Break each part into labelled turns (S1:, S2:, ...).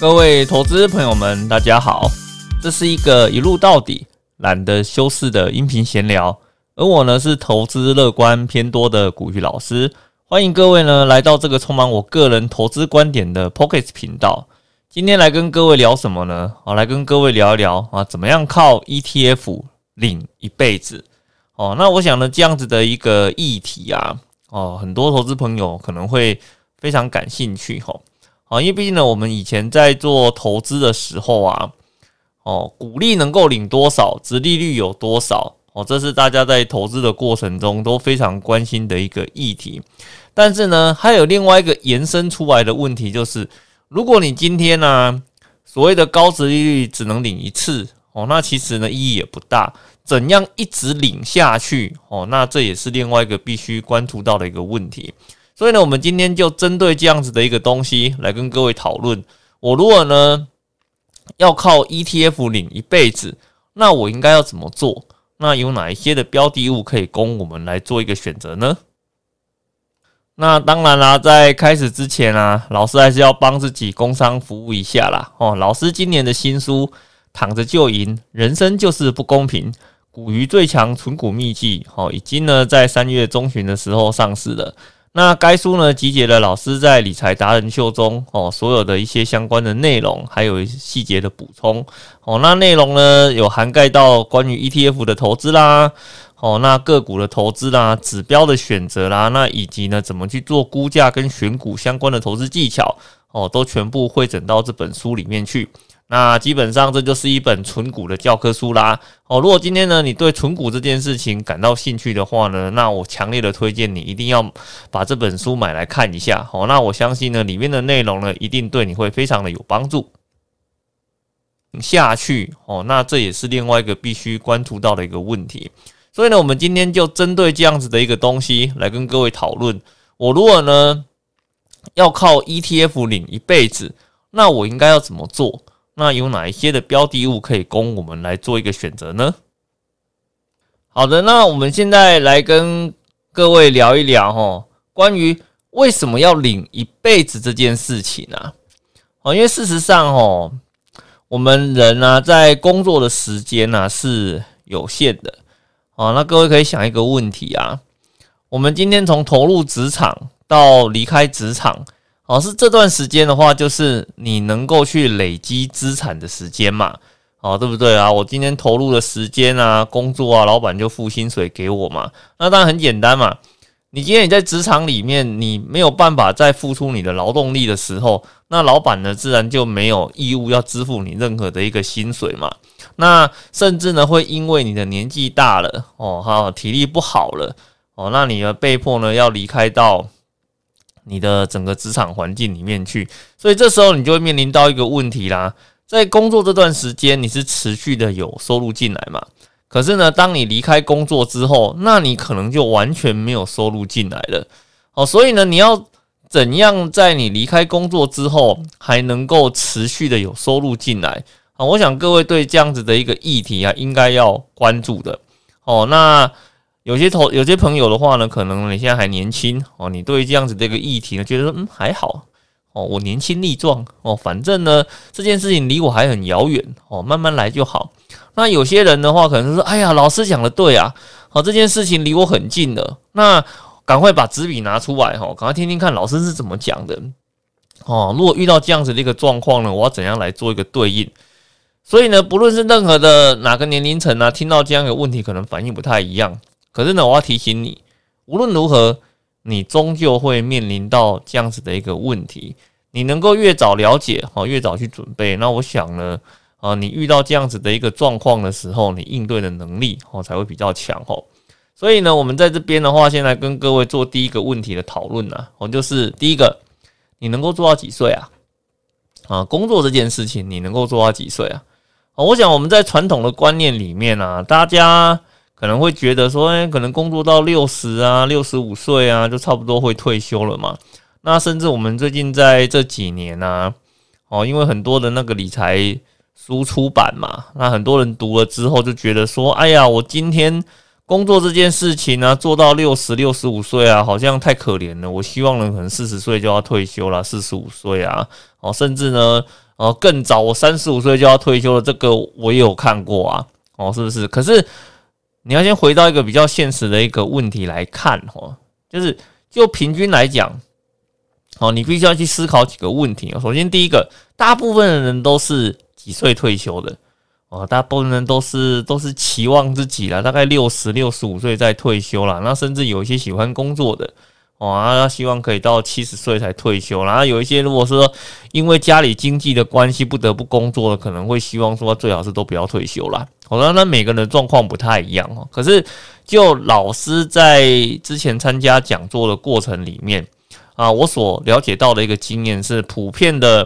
S1: 各位投资朋友们，大家好，这是一个一路到底、懒得修饰的音频闲聊。而我呢是投资乐观偏多的古玉老师，欢迎各位呢来到这个充满我个人投资观点的 Pocket 频道。今天来跟各位聊什么呢？好，来跟各位聊一聊啊，怎么样靠 ETF 领一辈子？哦，那我想呢，这样子的一个议题啊，哦，很多投资朋友可能会非常感兴趣，吼。啊，因为毕竟呢，我们以前在做投资的时候啊，哦，股利能够领多少，殖利率有多少，哦，这是大家在投资的过程中都非常关心的一个议题。但是呢，还有另外一个延伸出来的问题，就是如果你今天呢，所谓的高殖利率只能领一次，哦，那其实呢意义也不大。怎样一直领下去，哦，那这也是另外一个必须关注到的一个问题。所以呢，我们今天就针对这样子的一个东西来跟各位讨论。我如果呢要靠 ETF 领一辈子，那我应该要怎么做？那有哪一些的标的物可以供我们来做一个选择呢？那当然啦，在开始之前啊，老师还是要帮自己工商服务一下啦。哦，老师今年的新书《躺着就赢，人生就是不公平》，股鱼最强存股秘籍，哦，已经呢在三月中旬的时候上市了。那该书呢，集结了老师在理财达人秀中哦所有的一些相关的内容，还有细节的补充哦。那内容呢，有涵盖到关于 ETF 的投资啦，哦，那个股的投资啦，指标的选择啦，那以及呢，怎么去做估价跟选股相关的投资技巧哦，都全部汇整到这本书里面去。那基本上这就是一本纯股的教科书啦。哦，如果今天呢你对纯股这件事情感到兴趣的话呢，那我强烈的推荐你一定要把这本书买来看一下。哦，那我相信呢里面的内容呢一定对你会非常的有帮助。下去哦，那这也是另外一个必须关注到的一个问题。所以呢，我们今天就针对这样子的一个东西来跟各位讨论。我如果呢要靠 ETF 领一辈子，那我应该要怎么做？那有哪一些的标的物可以供我们来做一个选择呢？好的，那我们现在来跟各位聊一聊哈，关于为什么要领一辈子这件事情啊。哦，因为事实上哦，我们人呢在工作的时间呢是有限的。哦，那各位可以想一个问题啊，我们今天从投入职场到离开职场。哦，是这段时间的话，就是你能够去累积资产的时间嘛？哦，对不对啊？我今天投入的时间啊，工作啊，老板就付薪水给我嘛。那当然很简单嘛。你今天你在职场里面，你没有办法再付出你的劳动力的时候，那老板呢，自然就没有义务要支付你任何的一个薪水嘛。那甚至呢，会因为你的年纪大了，哦哈，体力不好了，哦，那你呢被迫呢要离开到。你的整个职场环境里面去，所以这时候你就会面临到一个问题啦。在工作这段时间，你是持续的有收入进来嘛？可是呢，当你离开工作之后，那你可能就完全没有收入进来了。哦，所以呢，你要怎样在你离开工作之后还能够持续的有收入进来？啊，我想各位对这样子的一个议题啊，应该要关注的。哦，那。有些投有些朋友的话呢，可能你现在还年轻哦，你对这样子的一个议题呢，觉得嗯还好哦，我年轻力壮哦，反正呢这件事情离我还很遥远哦，慢慢来就好。那有些人的话，可能说哎呀，老师讲的对啊，好这件事情离我很近的，那赶快把纸笔拿出来哈，赶快听听看老师是怎么讲的哦。如果遇到这样子的一个状况呢，我要怎样来做一个对应？所以呢，不论是任何的哪个年龄层呢，听到这样的问题，可能反应不太一样。可是呢，我要提醒你，无论如何，你终究会面临到这样子的一个问题。你能够越早了解，好，越早去准备，那我想呢，啊，你遇到这样子的一个状况的时候，你应对的能力哦才会比较强哦。所以呢，我们在这边的话，先来跟各位做第一个问题的讨论呢，哦，就是第一个，你能够做到几岁啊？啊，工作这件事情，你能够做到几岁啊？啊，我想我们在传统的观念里面啊，大家。可能会觉得说，哎，可能工作到六十啊、六十五岁啊，就差不多会退休了嘛。那甚至我们最近在这几年呢，哦，因为很多的那个理财书出版嘛，那很多人读了之后就觉得说，哎呀，我今天工作这件事情呢，做到六十六十五岁啊，好像太可怜了。我希望呢，可能四十岁就要退休了，四十五岁啊，哦，甚至呢。哦，更早，我三十五岁就要退休了，这个我也有看过啊，哦，是不是？可是你要先回到一个比较现实的一个问题来看，哦，就是就平均来讲，哦，你必须要去思考几个问题。首先，第一个，大部分的人都是几岁退休的？哦，大部分人都是都是期望自己了，大概六十六十五岁再退休了，那甚至有一些喜欢工作的。哦，他希望可以到七十岁才退休，然后有一些如果说因为家里经济的关系不得不工作的，可能会希望说最好是都不要退休啦。好的，那每个人状况不太一样哦。可是就老师在之前参加讲座的过程里面啊，我所了解到的一个经验是，普遍的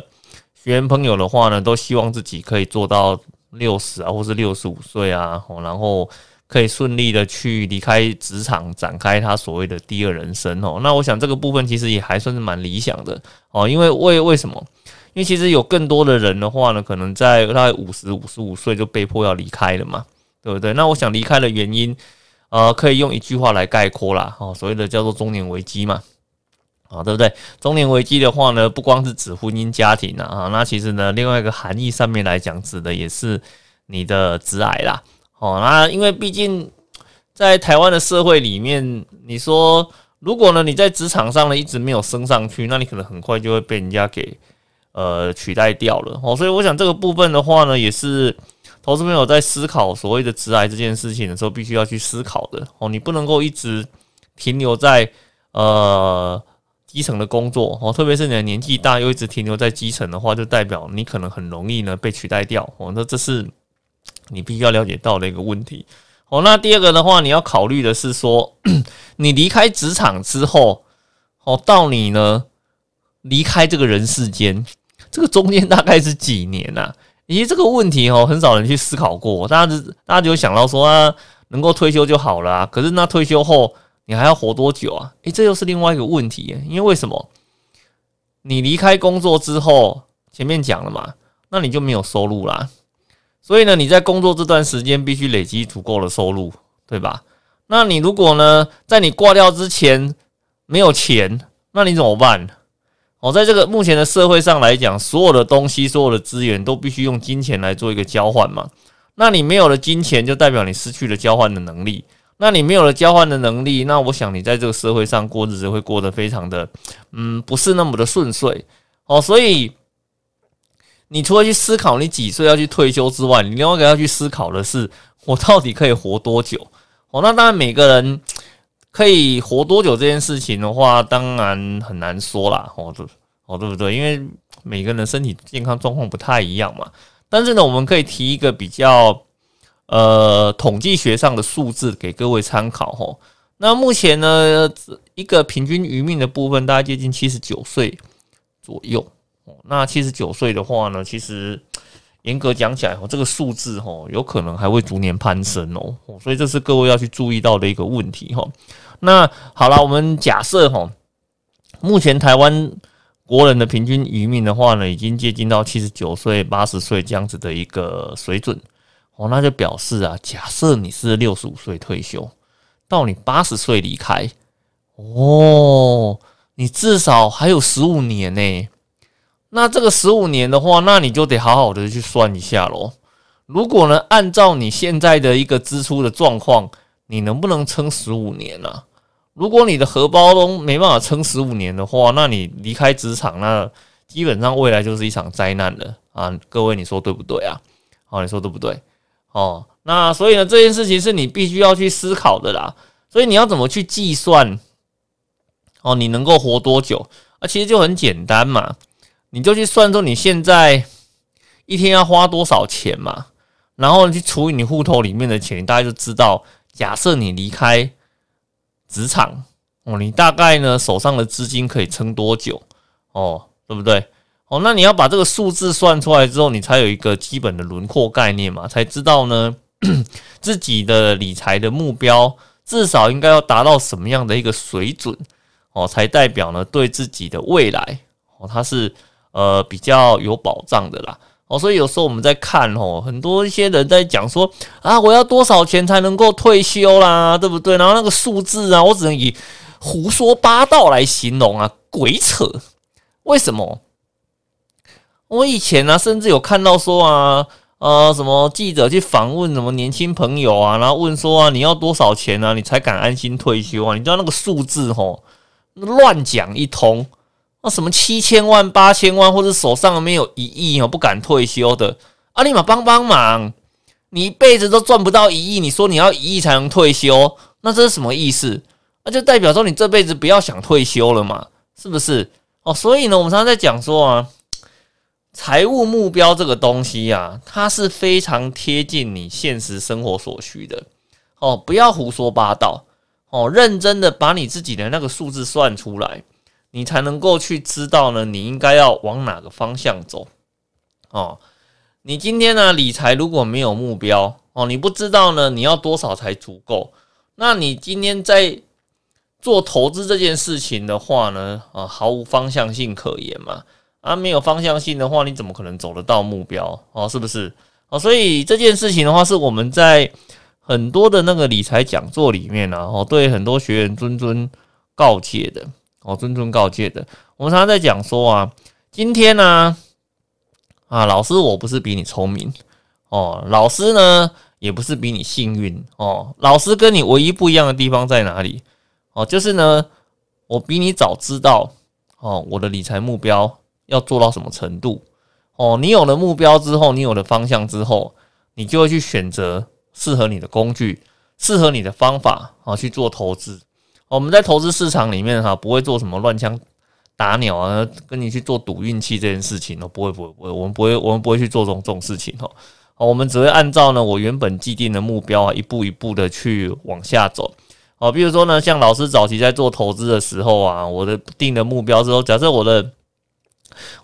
S1: 学员朋友的话呢，都希望自己可以做到六十啊，或是六十五岁啊，哦然后。可以顺利的去离开职场，展开他所谓的第二人生哦。那我想这个部分其实也还算是蛮理想的哦。因为为为什么？因为其实有更多的人的话呢，可能在大概五十五十五岁就被迫要离开了嘛，对不对？那我想离开的原因，呃，可以用一句话来概括啦，哦，所谓的叫做中年危机嘛，啊，对不对？中年危机的话呢，不光是指婚姻家庭啊，啊，那其实呢，另外一个含义上面来讲，指的也是你的直癌啦。哦，那因为毕竟在台湾的社会里面，你说如果呢你在职场上呢一直没有升上去，那你可能很快就会被人家给呃取代掉了。哦，所以我想这个部分的话呢，也是投资朋友在思考所谓的职癌这件事情的时候，必须要去思考的。哦，你不能够一直停留在呃基层的工作，哦，特别是你的年纪大又一直停留在基层的话，就代表你可能很容易呢被取代掉。哦，那这是。你必须要了解到的一个问题，哦，那第二个的话，你要考虑的是说，你离开职场之后，哦，到你呢离开这个人世间，这个中间大概是几年呐？以及这个问题哦，很少人去思考过，大家大家就想到说啊，能够退休就好了。可是那退休后你还要活多久啊？诶，这又是另外一个问题，因为为什么？你离开工作之后，前面讲了嘛，那你就没有收入啦。所以呢，你在工作这段时间必须累积足够的收入，对吧？那你如果呢，在你挂掉之前没有钱，那你怎么办？哦，在这个目前的社会上来讲，所有的东西、所有的资源都必须用金钱来做一个交换嘛。那你没有了金钱，就代表你失去了交换的能力。那你没有了交换的能力，那我想你在这个社会上过日子会过得非常的，嗯，不是那么的顺遂。哦，所以。你除了去思考你几岁要去退休之外，你另外一个要去思考的是，我到底可以活多久？哦，那当然每个人可以活多久这件事情的话，当然很难说啦。哦，对，哦，对不对？因为每个人身体健康状况不太一样嘛。但是呢，我们可以提一个比较呃统计学上的数字给各位参考。哦，那目前呢，一个平均余命的部分，大概接近七十九岁左右。那七十九岁的话呢，其实严格讲起来，哦，这个数字哦，有可能还会逐年攀升哦，所以这是各位要去注意到的一个问题哈。那好了，我们假设哈，目前台湾国人的平均余命的话呢，已经接近到七十九岁、八十岁这样子的一个水准哦，那就表示啊，假设你是六十五岁退休，到你八十岁离开，哦，你至少还有十五年呢。那这个十五年的话，那你就得好好的去算一下喽。如果呢，按照你现在的一个支出的状况，你能不能撑十五年呢？如果你的荷包都没办法撑十五年的话，那你离开职场，那基本上未来就是一场灾难了啊！各位，你说对不对啊？好，你说对不对？哦，那所以呢，这件事情是你必须要去思考的啦。所以你要怎么去计算？哦，你能够活多久？啊，其实就很简单嘛。你就去算出你现在一天要花多少钱嘛，然后去除以你户头里面的钱，大家就知道。假设你离开职场哦，你大概呢手上的资金可以撑多久哦，对不对？哦，那你要把这个数字算出来之后，你才有一个基本的轮廓概念嘛，才知道呢 自己的理财的目标至少应该要达到什么样的一个水准哦，才代表呢对自己的未来哦，它是。呃，比较有保障的啦，哦，所以有时候我们在看哦，很多一些人在讲说啊，我要多少钱才能够退休啦，对不对？然后那个数字啊，我只能以胡说八道来形容啊，鬼扯。为什么？我以前呢，甚至有看到说啊，呃，什么记者去访问什么年轻朋友啊，然后问说啊，你要多少钱呢？你才敢安心退休啊？你知道那个数字吼，乱讲一通，那什么七千万、八千万，或者手上没有一亿哦，不敢退休的，阿立马帮帮忙，你一辈子都赚不到一亿，你说你要一亿才能退休，那这是什么意思？那就代表说你这辈子不要想退休了嘛，是不是？哦，所以呢，我们常常在讲说啊，财务目标这个东西啊，它是非常贴近你现实生活所需的。哦，不要胡说八道。哦，认真的把你自己的那个数字算出来，你才能够去知道呢，你应该要往哪个方向走。哦，你今天呢理财如果没有目标，哦，你不知道呢你要多少才足够，那你今天在。做投资这件事情的话呢，啊，毫无方向性可言嘛，啊，没有方向性的话，你怎么可能走得到目标？哦，是不是？哦，所以这件事情的话，是我们在很多的那个理财讲座里面呢，哦，对很多学员谆谆告诫的，哦，谆谆告诫的。我们常常在讲说啊，今天呢，啊，老师我不是比你聪明，哦，老师呢也不是比你幸运，哦，老师跟你唯一不一样的地方在哪里？哦，就是呢，我比你早知道哦，我的理财目标要做到什么程度哦。你有了目标之后，你有了方向之后，你就会去选择适合你的工具、适合你的方法啊去做投资。我们在投资市场里面哈，不会做什么乱枪打鸟啊，跟你去做赌运气这件事情哦，不会不会不会，我们不会我们不会去做这种这种事情哦。好，我们只会按照呢我原本既定的目标啊，一步一步的去往下走。哦，比如说呢，像老师早期在做投资的时候啊，我的定的目标之后，假设我的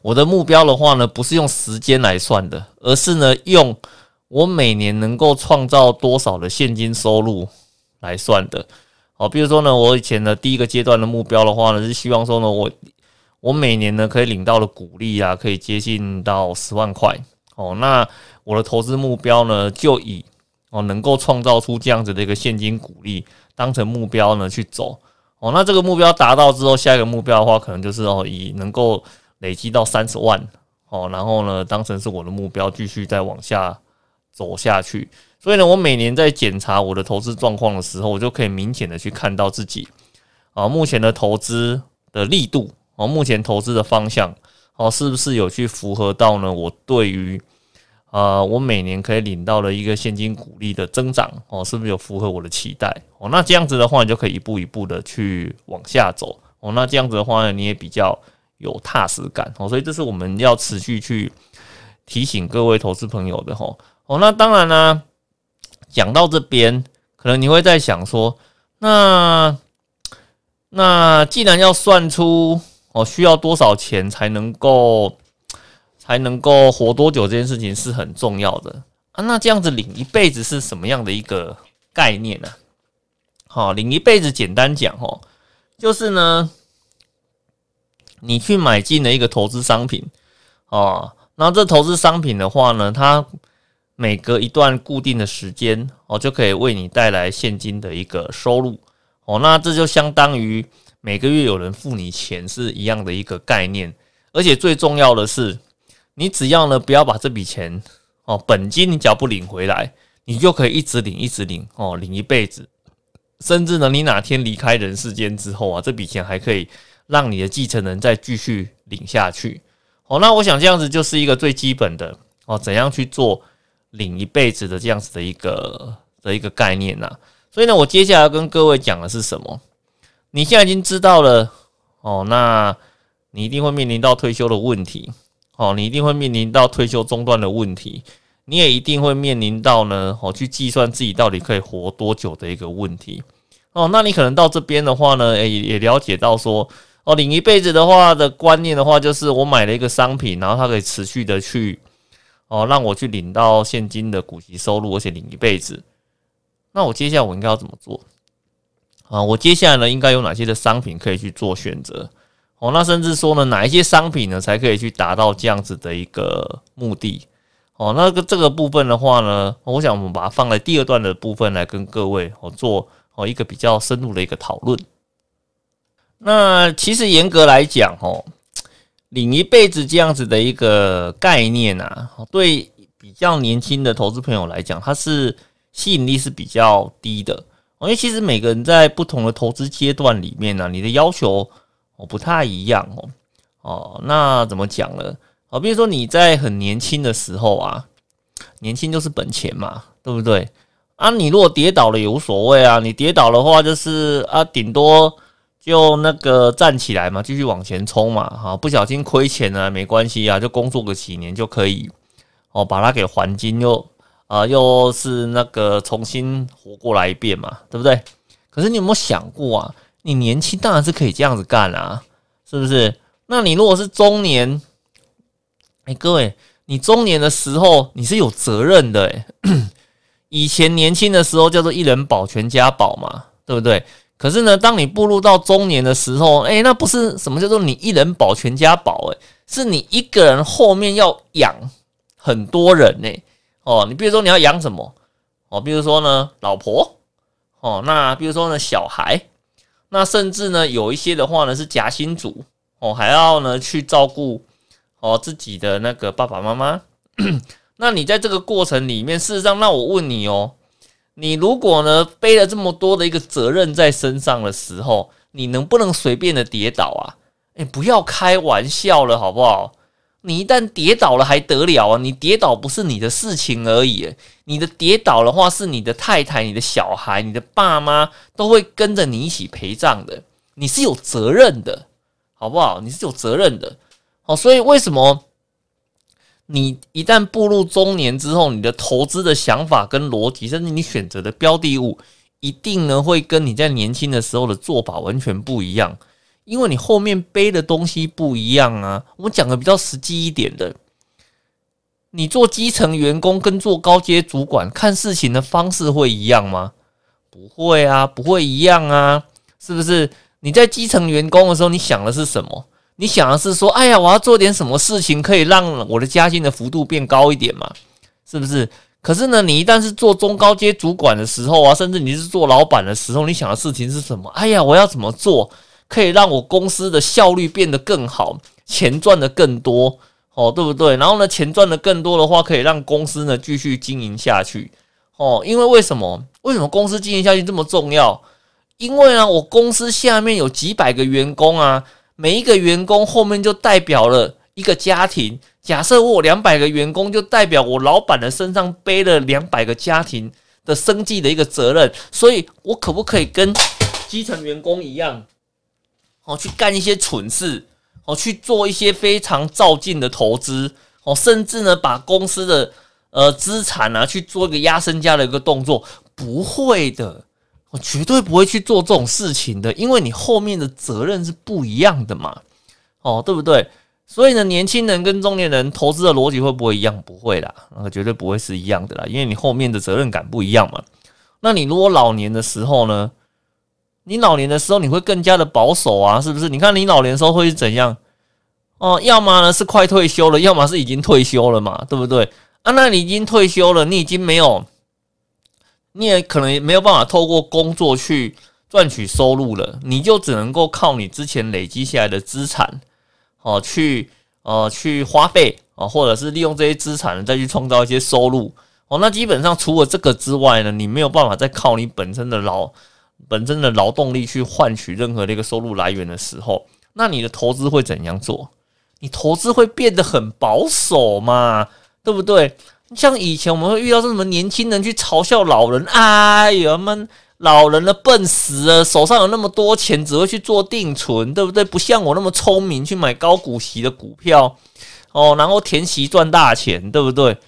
S1: 我的目标的话呢，不是用时间来算的，而是呢用我每年能够创造多少的现金收入来算的。哦，比如说呢，我以前的第一个阶段的目标的话呢，是希望说呢，我我每年呢可以领到的股利啊，可以接近到十万块。哦，那我的投资目标呢，就以哦能够创造出这样子的一个现金股利。当成目标呢去走哦，那这个目标达到之后，下一个目标的话，可能就是哦以能够累积到三十万哦，然后呢当成是我的目标，继续再往下走下去。所以呢，我每年在检查我的投资状况的时候，我就可以明显的去看到自己啊目前的投资的力度哦，目前投资的方向哦，是不是有去符合到呢我对于。呃，我每年可以领到了一个现金股利的增长哦，是不是有符合我的期待哦？那这样子的话，你就可以一步一步的去往下走哦。那这样子的话呢，你也比较有踏实感哦。所以这是我们要持续去提醒各位投资朋友的哈哦。那当然呢，讲到这边，可能你会在想说，那那既然要算出哦，需要多少钱才能够？才能够活多久这件事情是很重要的啊！那这样子领一辈子是什么样的一个概念呢？好，领一辈子简单讲哦，就是呢，你去买进了一个投资商品哦，那这投资商品的话呢，它每隔一段固定的时间哦，就可以为你带来现金的一个收入哦，那这就相当于每个月有人付你钱是一样的一个概念，而且最重要的是。你只要呢，不要把这笔钱哦，本金你只要不领回来，你就可以一直领，一直领哦，领一辈子。甚至呢，你哪天离开人世间之后啊，这笔钱还可以让你的继承人再继续领下去。哦，那我想这样子就是一个最基本的哦，怎样去做领一辈子的这样子的一个的一个概念呐。所以呢，我接下来要跟各位讲的是什么？你现在已经知道了哦，那你一定会面临到退休的问题。哦，你一定会面临到退休中断的问题，你也一定会面临到呢，哦，去计算自己到底可以活多久的一个问题。哦，那你可能到这边的话呢，诶，也了解到说，哦，领一辈子的话的观念的话，就是我买了一个商品，然后它可以持续的去，哦，让我去领到现金的股息收入，而且领一辈子。那我接下来我应该要怎么做？啊，我接下来呢，应该有哪些的商品可以去做选择？哦，那甚至说呢，哪一些商品呢，才可以去达到这样子的一个目的？哦，那个这个部分的话呢，我想我们把它放在第二段的部分来跟各位哦做哦一个比较深入的一个讨论。那其实严格来讲，哦，领一辈子这样子的一个概念啊，对比较年轻的投资朋友来讲，它是吸引力是比较低的。因为其实每个人在不同的投资阶段里面呢，你的要求哦不太一样哦。哦，那怎么讲呢？哦，比如说你在很年轻的时候啊，年轻就是本钱嘛，对不对？啊，你如果跌倒了也无所谓啊，你跌倒的话就是啊，顶多就那个站起来嘛，继续往前冲嘛，哈，不小心亏钱了没关系啊，就工作个几年就可以哦，把它给还金，又啊又是那个重新活过来一遍嘛，对不对？可是你有没有想过啊？你年轻当然是可以这样子干啊，是不是？那你如果是中年？哎，各位，你中年的时候你是有责任的哎。以前年轻的时候叫做一人保全家保嘛，对不对？可是呢，当你步入到中年的时候，哎，那不是什么叫做你一人保全家保哎，是你一个人后面要养很多人呢。哦，你比如说你要养什么？哦，比如说呢，老婆。哦，那比如说呢，小孩。那甚至呢，有一些的话呢是夹心族哦，还要呢去照顾。哦，自己的那个爸爸妈妈，那你在这个过程里面，事实上，那我问你哦，你如果呢背了这么多的一个责任在身上的时候，你能不能随便的跌倒啊？哎，不要开玩笑了，好不好？你一旦跌倒了还得了啊？你跌倒不是你的事情而已，你的跌倒的话是你的太太、你的小孩、你的爸妈都会跟着你一起陪葬的，你是有责任的，好不好？你是有责任的。好，所以为什么你一旦步入中年之后，你的投资的想法跟逻辑，甚至你选择的标的物，一定呢会跟你在年轻的时候的做法完全不一样，因为你后面背的东西不一样啊。我讲的比较实际一点的，你做基层员工跟做高阶主管看事情的方式会一样吗？不会啊，不会一样啊，是不是？你在基层员工的时候，你想的是什么？你想的是说，哎呀，我要做点什么事情可以让我的加薪的幅度变高一点嘛？是不是？可是呢，你一旦是做中高阶主管的时候啊，甚至你是做老板的时候，你想的事情是什么？哎呀，我要怎么做可以让我公司的效率变得更好，钱赚的更多，哦，对不对？然后呢，钱赚的更多的话，可以让公司呢继续经营下去，哦，因为为什么？为什么公司经营下去这么重要？因为呢，我公司下面有几百个员工啊。每一个员工后面就代表了一个家庭。假设我两百个员工，就代表我老板的身上背了两百个家庭的生计的一个责任。所以，我可不可以跟基层员工一样，哦，去干一些蠢事，哦，去做一些非常照进的投资，哦，甚至呢，把公司的呃资产啊去做一个压身家的一个动作？不会的。我绝对不会去做这种事情的，因为你后面的责任是不一样的嘛，哦，对不对？所以呢，年轻人跟中年人投资的逻辑会不会一样？不会啦，那绝对不会是一样的啦，因为你后面的责任感不一样嘛。那你如果老年的时候呢？你老年的时候你会更加的保守啊，是不是？你看你老年时候会是怎样？哦，要么呢是快退休了，要么是已经退休了嘛，对不对？啊，那你已经退休了，你已经没有。你也可能没有办法透过工作去赚取收入了，你就只能够靠你之前累积下来的资产，哦，去呃去花费啊，或者是利用这些资产再去创造一些收入哦。那基本上除了这个之外呢，你没有办法再靠你本身的劳本身的劳动力去换取任何的一个收入来源的时候，那你的投资会怎样做？你投资会变得很保守嘛，对不对？像以前我们会遇到什么年轻人去嘲笑老人，哎呀们老人的笨死了，手上有那么多钱，只会去做定存，对不对？不像我那么聪明，去买高股息的股票，哦，然后填息赚大钱，对不对？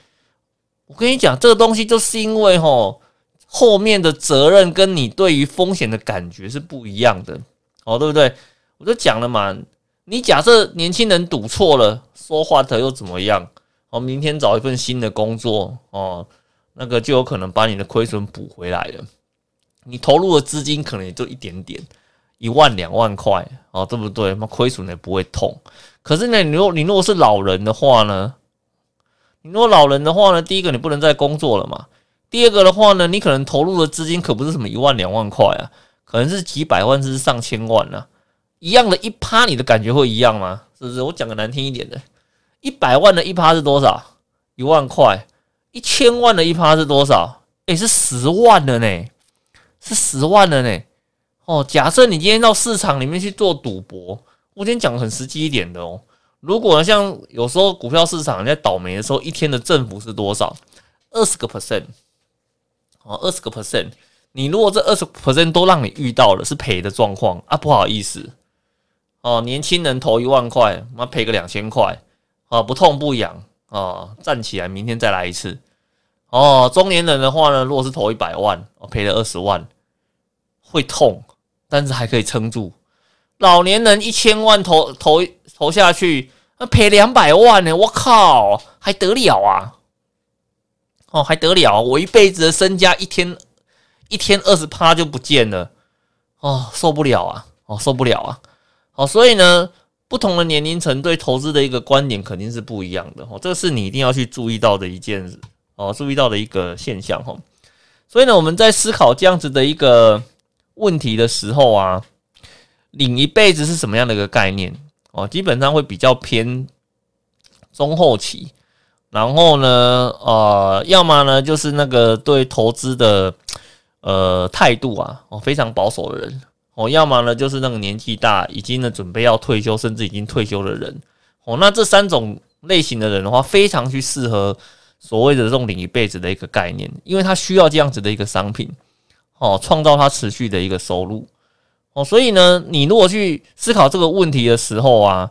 S1: 我跟你讲，这个东西就是因为吼后面的责任跟你对于风险的感觉是不一样的，哦，对不对？我就讲了嘛，你假设年轻人赌错了，说话的又怎么样？哦，明天找一份新的工作哦，那个就有可能把你的亏损补回来了。你投入的资金可能也就一点点，一万两万块哦，对不对？那亏损也不会痛。可是呢，你如果你如果是老人的话呢，你如果老人的话呢，第一个你不能再工作了嘛。第二个的话呢，你可能投入的资金可不是什么一万两万块啊，可能是几百万甚至上千万呢。一样的一趴，你的感觉会一样吗？是不是？我讲个难听一点的，一百万的一趴是多少？一万块。一千万的一趴是多少？诶，是十万的呢，是十万的呢。哦，假设你今天到市场里面去做赌博，我今天讲很实际一点的哦。如果像有时候股票市场在倒霉的时候，一天的振幅是多少？二十个 percent，哦，二十个 percent。你如果这二十 percent 都让你遇到了，是赔的状况啊，不好意思，哦，年轻人投一万块，妈赔个两千块，啊，不痛不痒，啊，站起来，明天再来一次。哦，中年人的话呢，如果是投一百万，赔了二十万，会痛。但是还可以撑住，老年人一千万投投投下去，那赔两百万呢？我靠，还得了啊？哦，还得了？我一辈子的身家，一天一天二十趴就不见了，哦，受不了啊！哦，受不了啊！好，所以呢，不同的年龄层对投资的一个观点肯定是不一样的哦，这是你一定要去注意到的一件哦，注意到的一个现象哦。所以呢，我们在思考这样子的一个。问题的时候啊，领一辈子是什么样的一个概念哦？基本上会比较偏中后期，然后呢，呃，要么呢就是那个对投资的呃态度啊，哦非常保守的人哦，要么呢就是那个年纪大，已经呢准备要退休，甚至已经退休的人哦。那这三种类型的人的话，非常去适合所谓的这种领一辈子的一个概念，因为他需要这样子的一个商品。哦，创造他持续的一个收入哦，所以呢，你如果去思考这个问题的时候啊，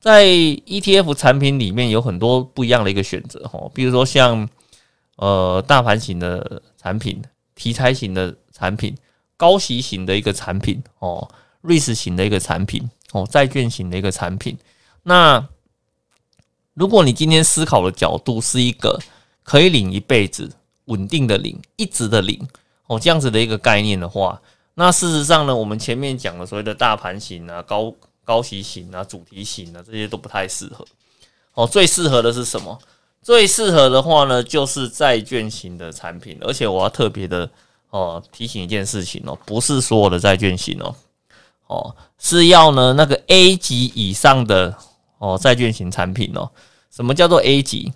S1: 在 ETF 产品里面有很多不一样的一个选择哦，比如说像呃大盘型的产品、题材型的产品、高息型的一个产品哦、瑞士型的一个产品哦、债券型的一个产品。那如果你今天思考的角度是一个可以领一辈子、稳定的领、一直的领。哦，这样子的一个概念的话，那事实上呢，我们前面讲的所谓的大盘型啊、高高息型啊、主题型啊，这些都不太适合。哦，最适合的是什么？最适合的话呢，就是债券型的产品。而且我要特别的哦提醒一件事情哦，不是所有的债券型哦，哦是要呢那个 A 级以上的哦债券型产品哦。什么叫做 A 级？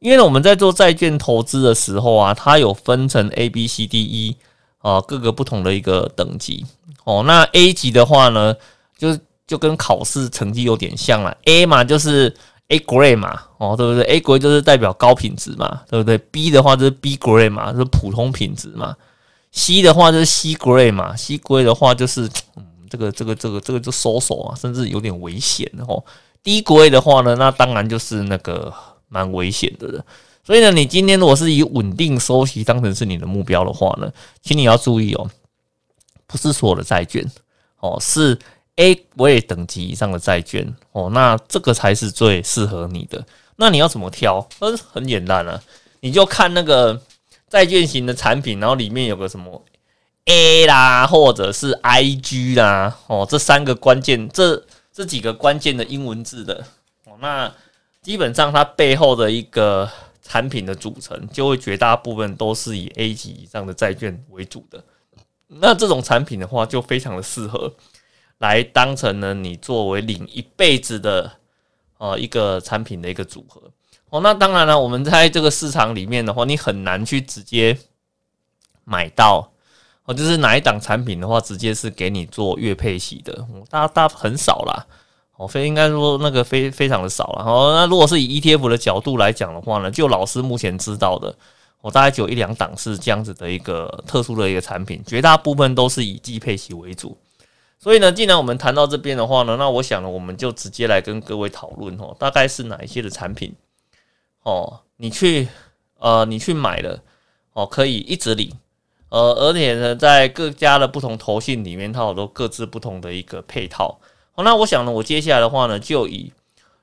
S1: 因为我们在做债券投资的时候啊，它有分成 A、B、C、D、E 啊各个不同的一个等级哦。那 A 级的话呢，就就跟考试成绩有点像了。A 嘛就是 A grade 嘛，哦对不对？A grade 就是代表高品质嘛，对不对？B 的话就是 B grade 嘛，就是普通品质嘛。C 的话就是 C grade 嘛，C grade 的话就是嗯这个这个这个这个就收手啊，甚至有点危险哦。D grade 的话呢，那当然就是那个。蛮危险的了，所以呢，你今天如果是以稳定收息当成是你的目标的话呢，请你要注意哦，不是所有的债券哦，是 A 位等级以上的债券哦，那这个才是最适合你的。那你要怎么挑？嗯，很简单啊，你就看那个债券型的产品，然后里面有个什么 A 啦，或者是 IG 啦，哦，这三个关键，这这几个关键的英文字的哦，那。基本上，它背后的一个产品的组成，就会绝大部分都是以 A 级以上的债券为主的。那这种产品的话，就非常的适合来当成呢你作为领一辈子的呃一个产品的一个组合。哦，那当然了，我们在这个市场里面的话，你很难去直接买到哦，就是哪一档产品的话，直接是给你做月配息的，大大很少啦。哦，非应该说那个非非常的少了。哦，那如果是以 ETF 的角度来讲的话呢，就老师目前知道的，我大概只有一两档是这样子的一个特殊的一个产品，绝大部分都是以季配息为主。所以呢，既然我们谈到这边的话呢，那我想呢，我们就直接来跟各位讨论哦，大概是哪一些的产品哦，你去呃，你去买了哦，可以一直领，呃，而且呢，在各家的不同投信里面，它有都各自不同的一个配套。好，那我想呢，我接下来的话呢，就以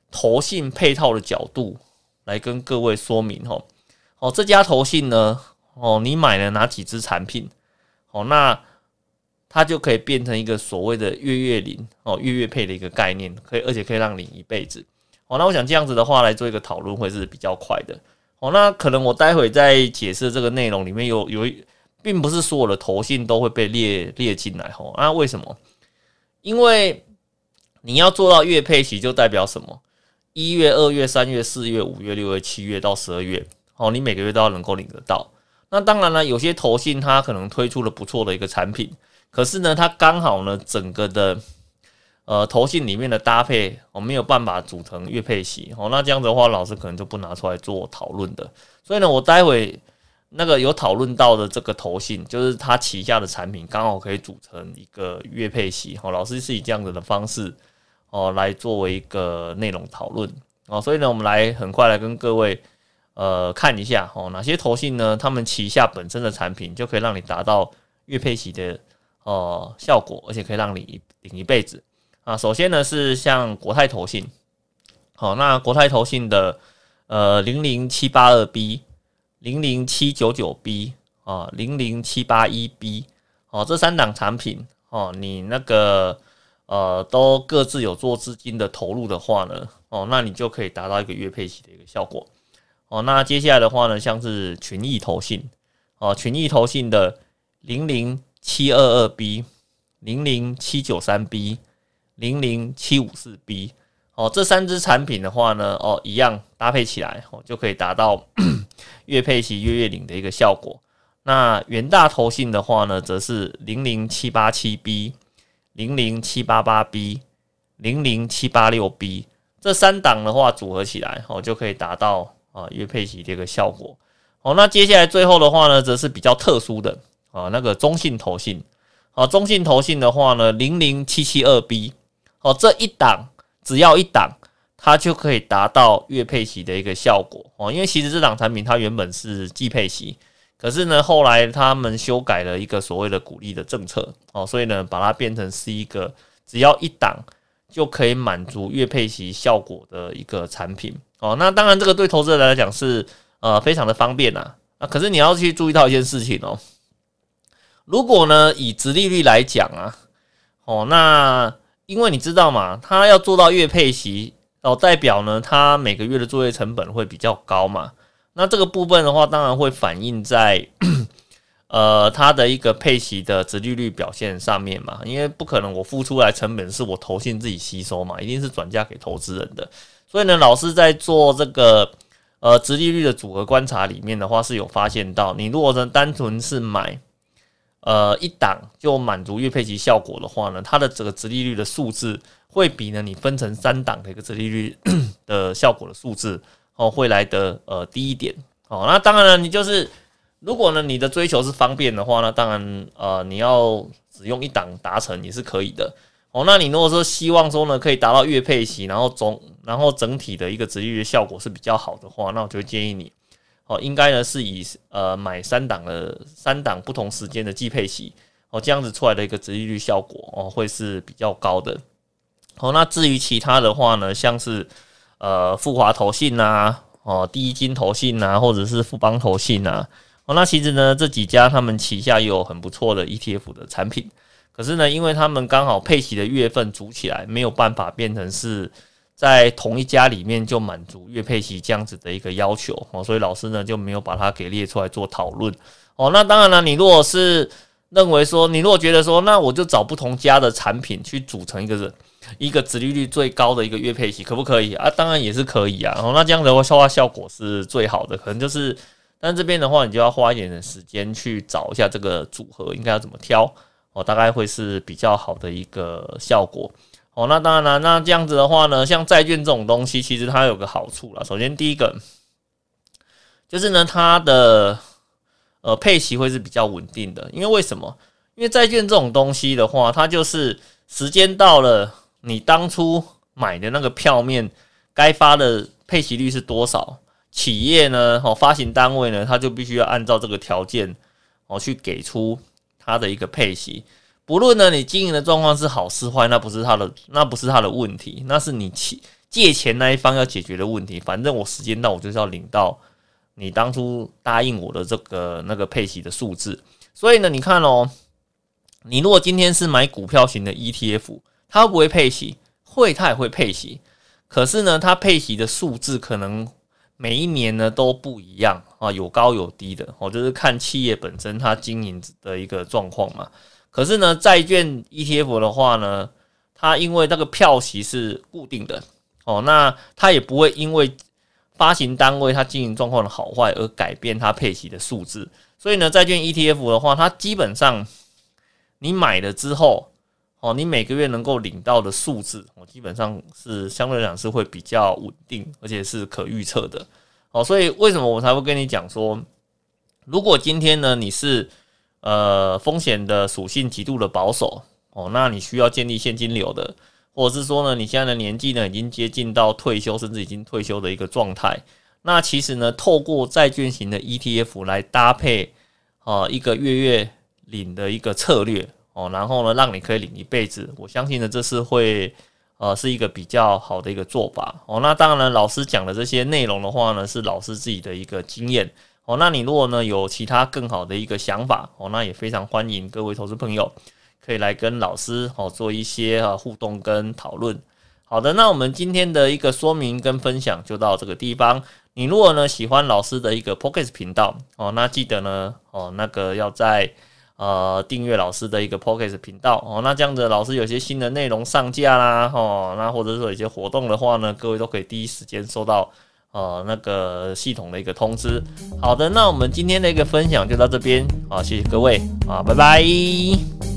S1: 投信配套的角度来跟各位说明哈。哦，这家投信呢，哦，你买了哪几只产品？哦，那它就可以变成一个所谓的月月领哦，月月配的一个概念，可以而且可以让领一辈子。哦，那我想这样子的话来做一个讨论会是比较快的。哦，那可能我待会在解释这个内容里面有有，并不是所有的投信都会被列列进来。哦，那为什么？因为你要做到月配息，就代表什么？一月、二月、三月、四月、五月、六月、七月到十二月，哦，你每个月都要能够领得到。那当然了，有些投信它可能推出了不错的一个产品，可是呢，它刚好呢，整个的呃投信里面的搭配，我没有办法组成月配息，哦，那这样子的话，老师可能就不拿出来做讨论的。所以呢，我待会那个有讨论到的这个投信，就是它旗下的产品刚好可以组成一个月配息，哦，老师是以这样子的方式。哦，来作为一个内容讨论哦，所以呢，我们来很快来跟各位呃看一下哦，哪些投信呢？他们旗下本身的产品就可以让你达到月配息的哦效果，而且可以让你领一辈子啊。首先呢是像国泰投信，好，那国泰投信的呃零零七八二 B、零零七九九 B 啊、零零七八一 B 哦，这三档产品哦，你那个。呃，都各自有做资金的投入的话呢，哦，那你就可以达到一个月配息的一个效果。哦，那接下来的话呢，像是群益投信，哦，群益投信的零零七二二 B、零零七九三 B、零零七五四 B，哦，这三只产品的话呢，哦，一样搭配起来，哦，就可以达到 月配息、月月领的一个效果。那元大投信的话呢，则是零零七八七 B。零零七八八 B，零零七八六 B，这三档的话组合起来，哦，就可以达到啊月配息这个效果。好，那接下来最后的话呢，则是比较特殊的啊，那个中信投信，啊，中信投信的话呢，零零七七二 B，哦，这一档只要一档，它就可以达到月配息的一个效果哦。因为其实这档产品它原本是季配息。可是呢，后来他们修改了一个所谓的鼓励的政策哦，所以呢，把它变成是一个只要一档就可以满足月配息效果的一个产品哦。那当然，这个对投资者来讲是呃非常的方便呐。啊，可是你要去注意到一件事情哦，如果呢以直利率来讲啊，哦，那因为你知道嘛，他要做到月配息哦，代表呢他每个月的作业成本会比较高嘛。那这个部分的话，当然会反映在 呃它的一个配息的值利率表现上面嘛，因为不可能我付出来成本是我投信自己吸收嘛，一定是转嫁给投资人的。所以呢，老师在做这个呃值利率的组合观察里面的话，是有发现到，你如果呢单纯是买呃一档就满足月配息效果的话呢，它的这个直利率的数字会比呢你分成三档的一个直利率 的效果的数字。哦，会来的呃低一点哦。那当然了，你就是如果呢，你的追求是方便的话，那当然呃，你要只用一档达成也是可以的哦。那你如果说希望说呢，可以达到月配息，然后总然后整体的一个直利率效果是比较好的话，那我就建议你哦，应该呢是以呃买三档的三档不同时间的季配息哦，这样子出来的一个值利率效果哦会是比较高的。好，那至于其他的话呢，像是。呃，富华投信呐，哦，第一金投信呐，或者是富邦投信呐，哦，那其实呢，这几家他们旗下有很不错的 ETF 的产品，可是呢，因为他们刚好配息的月份组起来，没有办法变成是在同一家里面就满足月配息这样子的一个要求哦，所以老师呢就没有把它给列出来做讨论哦。那当然了，你如果是认为说，你如果觉得说，那我就找不同家的产品去组成一个人。一个直利率最高的一个月配息可不可以啊？当然也是可以啊。然后那这样的话，消化效果是最好的。可能就是，但这边的话，你就要花一点的时间去找一下这个组合应该要怎么挑哦，大概会是比较好的一个效果哦。那当然了，那这样子的话呢，像债券这种东西，其实它有个好处了。首先第一个就是呢，它的呃配息会是比较稳定的。因为为什么？因为债券这种东西的话，它就是时间到了。你当初买的那个票面该发的配息率是多少？企业呢？哦，发行单位呢？它就必须要按照这个条件哦去给出它的一个配息。不论呢你经营的状况是好是坏，那不是他的，那不是他的问题，那是你借借钱那一方要解决的问题。反正我时间到，我就是要领到你当初答应我的这个那个配息的数字。所以呢，你看哦，你如果今天是买股票型的 ETF。它会不会配息？会，它也会配息。可是呢，它配息的数字可能每一年呢都不一样啊，有高有低的。我就是看企业本身它经营的一个状况嘛。可是呢，债券 ETF 的话呢，它因为那个票息是固定的哦，那它也不会因为发行单位它经营状况的好坏而改变它配息的数字。所以呢，债券 ETF 的话，它基本上你买了之后，哦，你每个月能够领到的数字，哦，基本上是相对来讲是会比较稳定，而且是可预测的。哦，所以为什么我才会跟你讲说，如果今天呢你是呃风险的属性极度的保守，哦，那你需要建立现金流的，或者是说呢你现在的年纪呢已经接近到退休，甚至已经退休的一个状态。那其实呢，透过债券型的 ETF 来搭配，啊，一个月月领的一个策略哦，然后呢，让你可以领一辈子。我相信呢，这是会呃是一个比较好的一个做法哦。那当然，老师讲的这些内容的话呢，是老师自己的一个经验哦。那你如果呢有其他更好的一个想法哦，那也非常欢迎各位投资朋友可以来跟老师哦做一些啊互动跟讨论。好的，那我们今天的一个说明跟分享就到这个地方。你如果呢喜欢老师的一个 Pocket 频道哦，那记得呢哦那个要在呃订阅老师的一个 Pocket 频道哦，那这样子老师有些新的内容上架啦哦，那或者说有些活动的话呢，各位都可以第一时间收到哦那个系统的一个通知。好的，那我们今天的一个分享就到这边啊，谢谢各位啊，拜拜。